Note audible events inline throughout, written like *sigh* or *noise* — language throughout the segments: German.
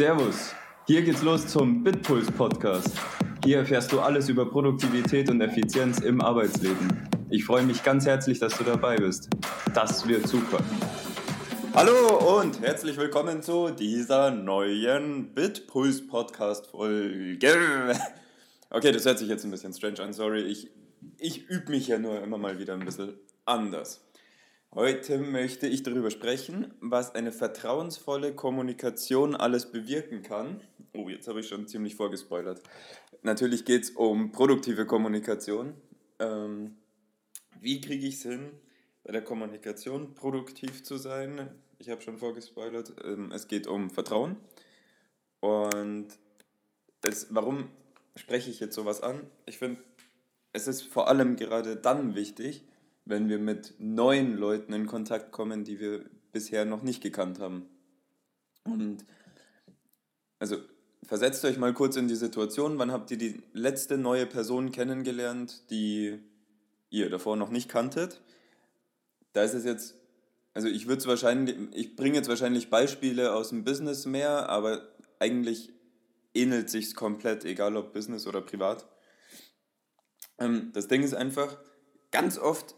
Servus, hier geht's los zum Bitpuls Podcast. Hier erfährst du alles über Produktivität und Effizienz im Arbeitsleben. Ich freue mich ganz herzlich, dass du dabei bist. Das wird super. Hallo und herzlich willkommen zu dieser neuen Bitpuls Podcast Folge. Okay, das hört sich jetzt ein bisschen strange an, sorry. Ich, ich übe mich ja nur immer mal wieder ein bisschen anders. Heute möchte ich darüber sprechen, was eine vertrauensvolle Kommunikation alles bewirken kann. Oh, jetzt habe ich schon ziemlich vorgespoilert. Natürlich geht es um produktive Kommunikation. Ähm, wie kriege ich es hin, bei der Kommunikation produktiv zu sein? Ich habe schon vorgespoilert. Ähm, es geht um Vertrauen. Und es, warum spreche ich jetzt sowas an? Ich finde, es ist vor allem gerade dann wichtig, wenn wir mit neuen Leuten in Kontakt kommen, die wir bisher noch nicht gekannt haben. Und also versetzt euch mal kurz in die Situation, wann habt ihr die letzte neue Person kennengelernt, die ihr davor noch nicht kanntet? Da ist es jetzt, also ich würde es wahrscheinlich, ich bringe jetzt wahrscheinlich Beispiele aus dem Business mehr, aber eigentlich ähnelt sich komplett, egal ob Business oder privat. Ähm, das Ding ist einfach, ganz oft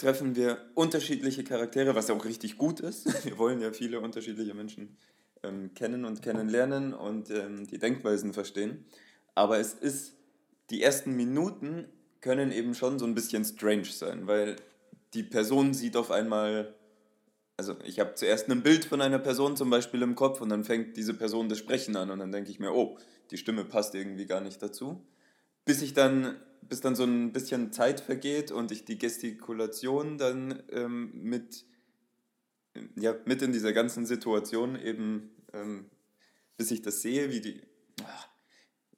treffen wir unterschiedliche Charaktere, was ja auch richtig gut ist. *laughs* Wir wollen ja viele unterschiedliche Menschen ähm, kennen und kennenlernen und ähm, die Denkweisen verstehen. Aber es ist, die ersten Minuten können eben schon so ein bisschen strange sein, weil die Person sieht auf einmal, also ich habe zuerst ein Bild von einer Person zum Beispiel im Kopf und dann fängt diese Person das Sprechen an und dann denke ich mir, oh, die Stimme passt irgendwie gar nicht dazu. Bis ich dann bis dann so ein bisschen Zeit vergeht und ich die Gestikulation dann ähm, mit, ja, mit in dieser ganzen Situation eben, ähm, bis ich das sehe, wie die, ach,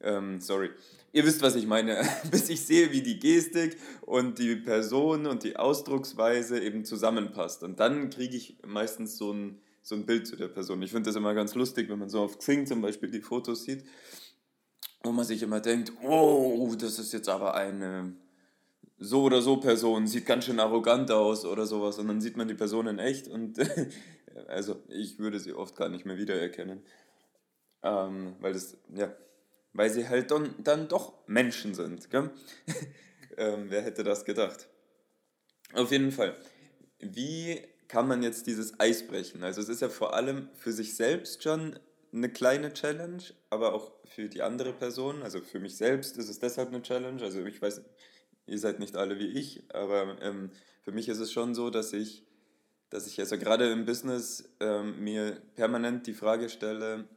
ähm, sorry, ihr wisst, was ich meine, *laughs* bis ich sehe, wie die Gestik und die Person und die Ausdrucksweise eben zusammenpasst. Und dann kriege ich meistens so ein, so ein Bild zu der Person. Ich finde das immer ganz lustig, wenn man so auf Xing zum Beispiel die Fotos sieht wo man sich immer denkt, oh, das ist jetzt aber eine so oder so Person, sieht ganz schön arrogant aus oder sowas. Und dann sieht man die Person in echt und *laughs* also ich würde sie oft gar nicht mehr wiedererkennen. Ähm, weil das, ja, weil sie halt dann, dann doch Menschen sind. Gell? *laughs* ähm, wer hätte das gedacht? Auf jeden Fall. Wie kann man jetzt dieses Eis brechen? Also es ist ja vor allem für sich selbst schon eine kleine Challenge, aber auch für die andere Person. Also für mich selbst ist es deshalb eine Challenge. Also ich weiß, ihr seid nicht alle wie ich, aber ähm, für mich ist es schon so, dass ich, dass ich also gerade im Business ähm, mir permanent die Frage stelle,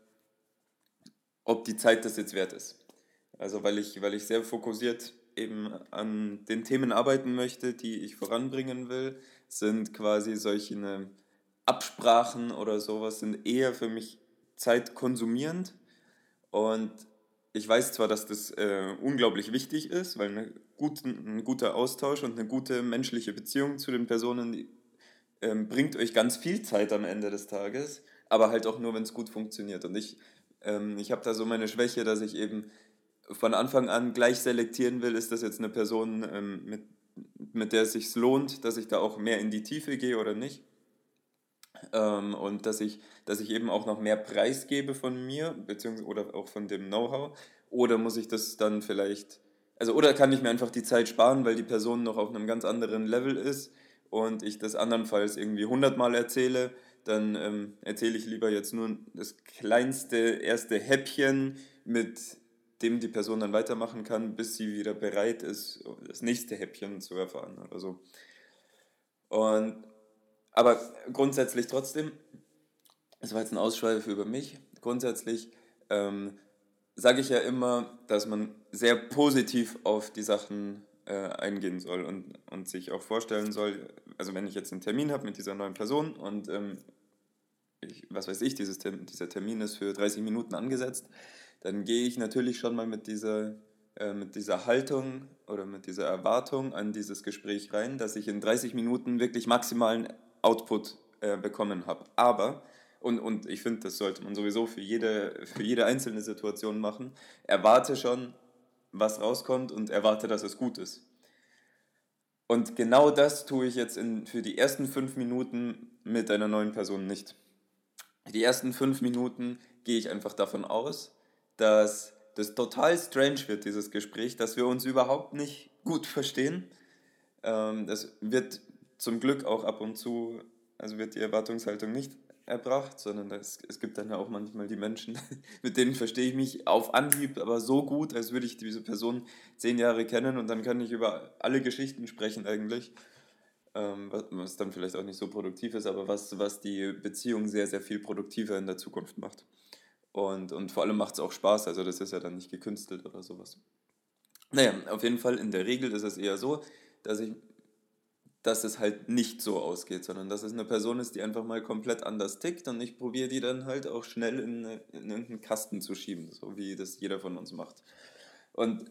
ob die Zeit das jetzt wert ist. Also weil ich, weil ich sehr fokussiert eben an den Themen arbeiten möchte, die ich voranbringen will, sind quasi solche Absprachen oder sowas sind eher für mich zeitkonsumierend und ich weiß zwar, dass das äh, unglaublich wichtig ist, weil eine gute, ein guter Austausch und eine gute menschliche Beziehung zu den Personen die, ähm, bringt euch ganz viel Zeit am Ende des Tages, aber halt auch nur, wenn es gut funktioniert. Und ich, ähm, ich habe da so meine Schwäche, dass ich eben von Anfang an gleich selektieren will, ist das jetzt eine Person, ähm, mit, mit der es sich lohnt, dass ich da auch mehr in die Tiefe gehe oder nicht. Ähm, und dass ich, dass ich eben auch noch mehr Preis gebe von mir, beziehungsweise oder auch von dem Know-how. Oder muss ich das dann vielleicht, also oder kann ich mir einfach die Zeit sparen, weil die Person noch auf einem ganz anderen Level ist und ich das andernfalls irgendwie hundertmal erzähle, dann ähm, erzähle ich lieber jetzt nur das kleinste erste Häppchen, mit dem die Person dann weitermachen kann, bis sie wieder bereit ist, das nächste Häppchen zu erfahren oder so. Und aber grundsätzlich trotzdem, das war jetzt ein Ausschweife über mich, grundsätzlich ähm, sage ich ja immer, dass man sehr positiv auf die Sachen äh, eingehen soll und, und sich auch vorstellen soll, also wenn ich jetzt einen Termin habe mit dieser neuen Person und ähm, ich, was weiß ich, dieses, dieser Termin ist für 30 Minuten angesetzt, dann gehe ich natürlich schon mal mit dieser, äh, mit dieser Haltung oder mit dieser Erwartung an dieses Gespräch rein, dass ich in 30 Minuten wirklich maximalen Output äh, bekommen habe. Aber, und, und ich finde, das sollte man sowieso für jede, für jede einzelne Situation machen, erwarte schon, was rauskommt und erwarte, dass es gut ist. Und genau das tue ich jetzt in, für die ersten fünf Minuten mit einer neuen Person nicht. die ersten fünf Minuten gehe ich einfach davon aus, dass das total strange wird, dieses Gespräch, dass wir uns überhaupt nicht gut verstehen. Ähm, das wird zum Glück auch ab und zu, also wird die Erwartungshaltung nicht erbracht, sondern das, es gibt dann ja auch manchmal die Menschen, *laughs* mit denen verstehe ich mich auf Anhieb, aber so gut, als würde ich diese Person zehn Jahre kennen und dann kann ich über alle Geschichten sprechen eigentlich, ähm, was, was, dann vielleicht auch nicht so produktiv ist, aber was, was die Beziehung sehr, sehr viel produktiver in der Zukunft macht. Und, und vor allem macht es auch Spaß, also das ist ja dann nicht gekünstelt oder sowas. Naja, auf jeden Fall in der Regel ist es eher so, dass ich dass es halt nicht so ausgeht, sondern dass es eine Person ist, die einfach mal komplett anders tickt und ich probiere die dann halt auch schnell in, in irgendeinen Kasten zu schieben, so wie das jeder von uns macht. Und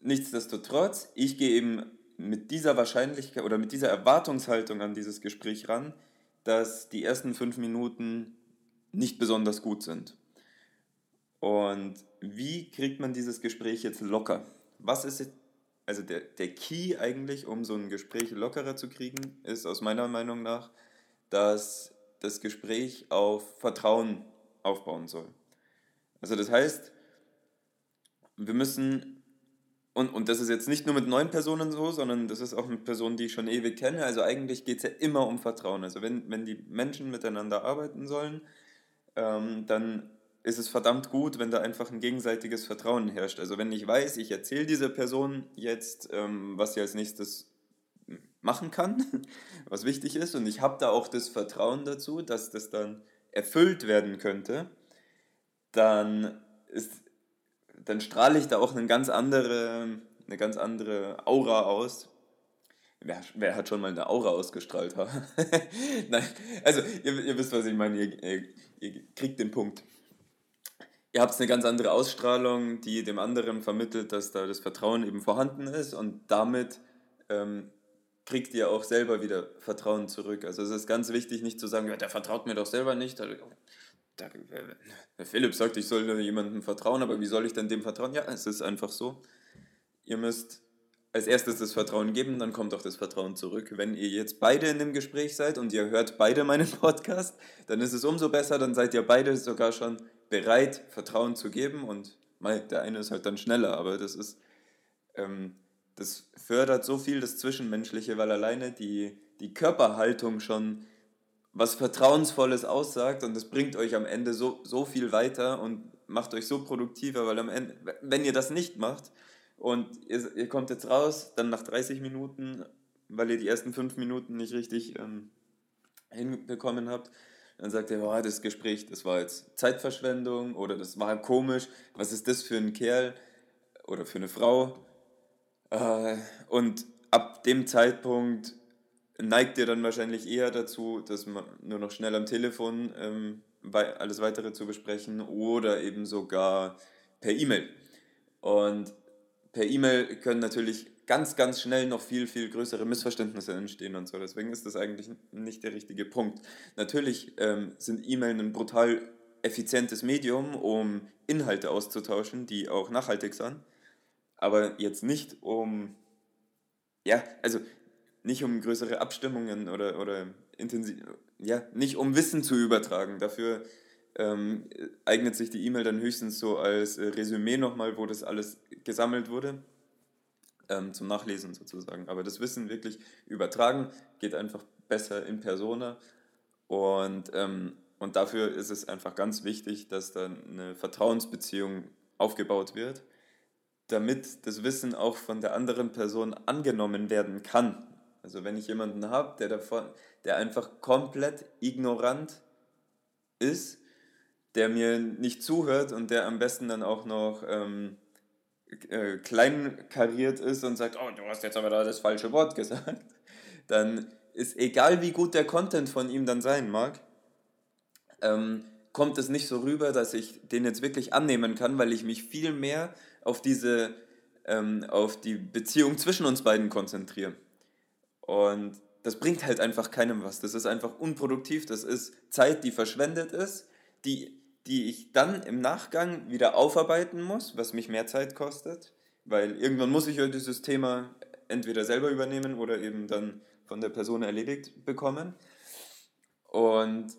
nichtsdestotrotz, ich gehe eben mit dieser Wahrscheinlichkeit oder mit dieser Erwartungshaltung an dieses Gespräch ran, dass die ersten fünf Minuten nicht besonders gut sind. Und wie kriegt man dieses Gespräch jetzt locker? Was ist also der, der Key eigentlich, um so ein Gespräch lockerer zu kriegen, ist aus meiner Meinung nach, dass das Gespräch auf Vertrauen aufbauen soll. Also das heißt, wir müssen, und, und das ist jetzt nicht nur mit neuen Personen so, sondern das ist auch mit Personen, die ich schon ewig kenne. Also eigentlich geht es ja immer um Vertrauen. Also wenn, wenn die Menschen miteinander arbeiten sollen, ähm, dann ist es verdammt gut, wenn da einfach ein gegenseitiges Vertrauen herrscht. Also wenn ich weiß, ich erzähle dieser Person jetzt, ähm, was sie als nächstes machen kann, *laughs* was wichtig ist, und ich habe da auch das Vertrauen dazu, dass das dann erfüllt werden könnte, dann, ist, dann strahle ich da auch eine ganz andere, eine ganz andere Aura aus. Wer, wer hat schon mal eine Aura ausgestrahlt? *laughs* Nein, also ihr, ihr, wisst, was ich meine, ihr, ihr, ihr kriegt den Punkt ihr habt eine ganz andere Ausstrahlung, die dem anderen vermittelt, dass da das Vertrauen eben vorhanden ist und damit ähm, kriegt ihr auch selber wieder Vertrauen zurück. Also es ist ganz wichtig, nicht zu sagen, ja, der vertraut mir doch selber nicht. Der, der Philipp sagt, ich soll jemandem vertrauen, aber wie soll ich denn dem vertrauen? Ja, es ist einfach so. Ihr müsst als erstes das Vertrauen geben, dann kommt auch das Vertrauen zurück. Wenn ihr jetzt beide in dem Gespräch seid und ihr hört beide meinen *laughs* Podcast, dann ist es umso besser, dann seid ihr beide sogar schon bereit, Vertrauen zu geben und der eine ist halt dann schneller, aber das ist, ähm, das fördert so viel das Zwischenmenschliche, weil alleine die, die Körperhaltung schon was Vertrauensvolles aussagt und das bringt euch am Ende so, so viel weiter und macht euch so produktiver, weil am Ende, wenn ihr das nicht macht und ihr, ihr kommt jetzt raus, dann nach 30 Minuten, weil ihr die ersten 5 Minuten nicht richtig ähm, hinbekommen habt, dann sagt er, oh, das Gespräch, das war jetzt Zeitverschwendung oder das war komisch, was ist das für ein Kerl oder für eine Frau? Äh, und ab dem Zeitpunkt neigt ihr dann wahrscheinlich eher dazu, dass man nur noch schnell am Telefon ähm, alles weitere zu besprechen oder eben sogar per E-Mail. Und per E-Mail können natürlich ganz, ganz schnell noch viel, viel größere Missverständnisse entstehen und so. Deswegen ist das eigentlich nicht der richtige Punkt. Natürlich ähm, sind E-Mail ein brutal effizientes Medium, um Inhalte auszutauschen, die auch nachhaltig sind, aber jetzt nicht um, ja, also nicht um größere Abstimmungen oder, oder intensiv, ja, nicht um Wissen zu übertragen. Dafür ähm, eignet sich die E-Mail dann höchstens so als äh, Resümee nochmal, wo das alles gesammelt wurde ähm, zum Nachlesen sozusagen. Aber das Wissen wirklich übertragen geht einfach besser in Persona und, ähm, und dafür ist es einfach ganz wichtig, dass dann eine Vertrauensbeziehung aufgebaut wird, damit das Wissen auch von der anderen Person angenommen werden kann. Also wenn ich jemanden habe, der, davon, der einfach komplett ignorant ist, der mir nicht zuhört und der am besten dann auch noch ähm, äh, kleinkariert ist und sagt, oh, du hast jetzt aber da das falsche Wort gesagt, *laughs* dann ist egal, wie gut der Content von ihm dann sein mag, ähm, kommt es nicht so rüber, dass ich den jetzt wirklich annehmen kann, weil ich mich viel mehr auf diese, ähm, auf die Beziehung zwischen uns beiden konzentriere. Und das bringt halt einfach keinem was. Das ist einfach unproduktiv. Das ist Zeit, die verschwendet ist, die die ich dann im Nachgang wieder aufarbeiten muss, was mich mehr Zeit kostet, weil irgendwann muss ich ja dieses Thema entweder selber übernehmen oder eben dann von der Person erledigt bekommen. Und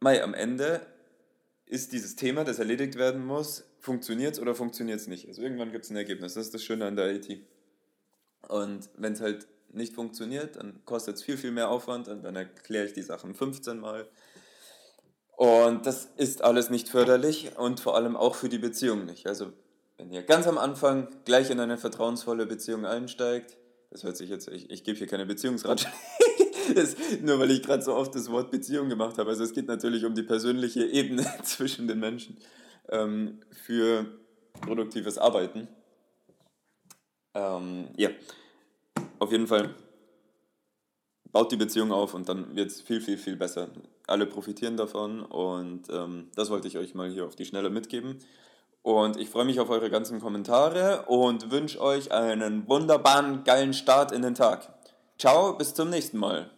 Mai, am Ende ist dieses Thema, das erledigt werden muss, funktioniert es oder funktioniert es nicht. Also irgendwann gibt es ein Ergebnis. Das ist das Schöne an der IT. Und wenn es halt nicht funktioniert, dann kostet es viel, viel mehr Aufwand und dann erkläre ich die Sachen 15 Mal. Und das ist alles nicht förderlich und vor allem auch für die Beziehung nicht. Also wenn ihr ganz am Anfang gleich in eine vertrauensvolle Beziehung einsteigt, das hört sich jetzt, ich, ich gebe hier keine Beziehungsratschläge, *laughs* nur weil ich gerade so oft das Wort Beziehung gemacht habe. Also es geht natürlich um die persönliche Ebene *laughs* zwischen den Menschen ähm, für produktives Arbeiten. Ähm, ja, auf jeden Fall baut die Beziehung auf und dann wird es viel, viel, viel besser. Alle profitieren davon und ähm, das wollte ich euch mal hier auf die Schnelle mitgeben. Und ich freue mich auf eure ganzen Kommentare und wünsche euch einen wunderbaren, geilen Start in den Tag. Ciao, bis zum nächsten Mal.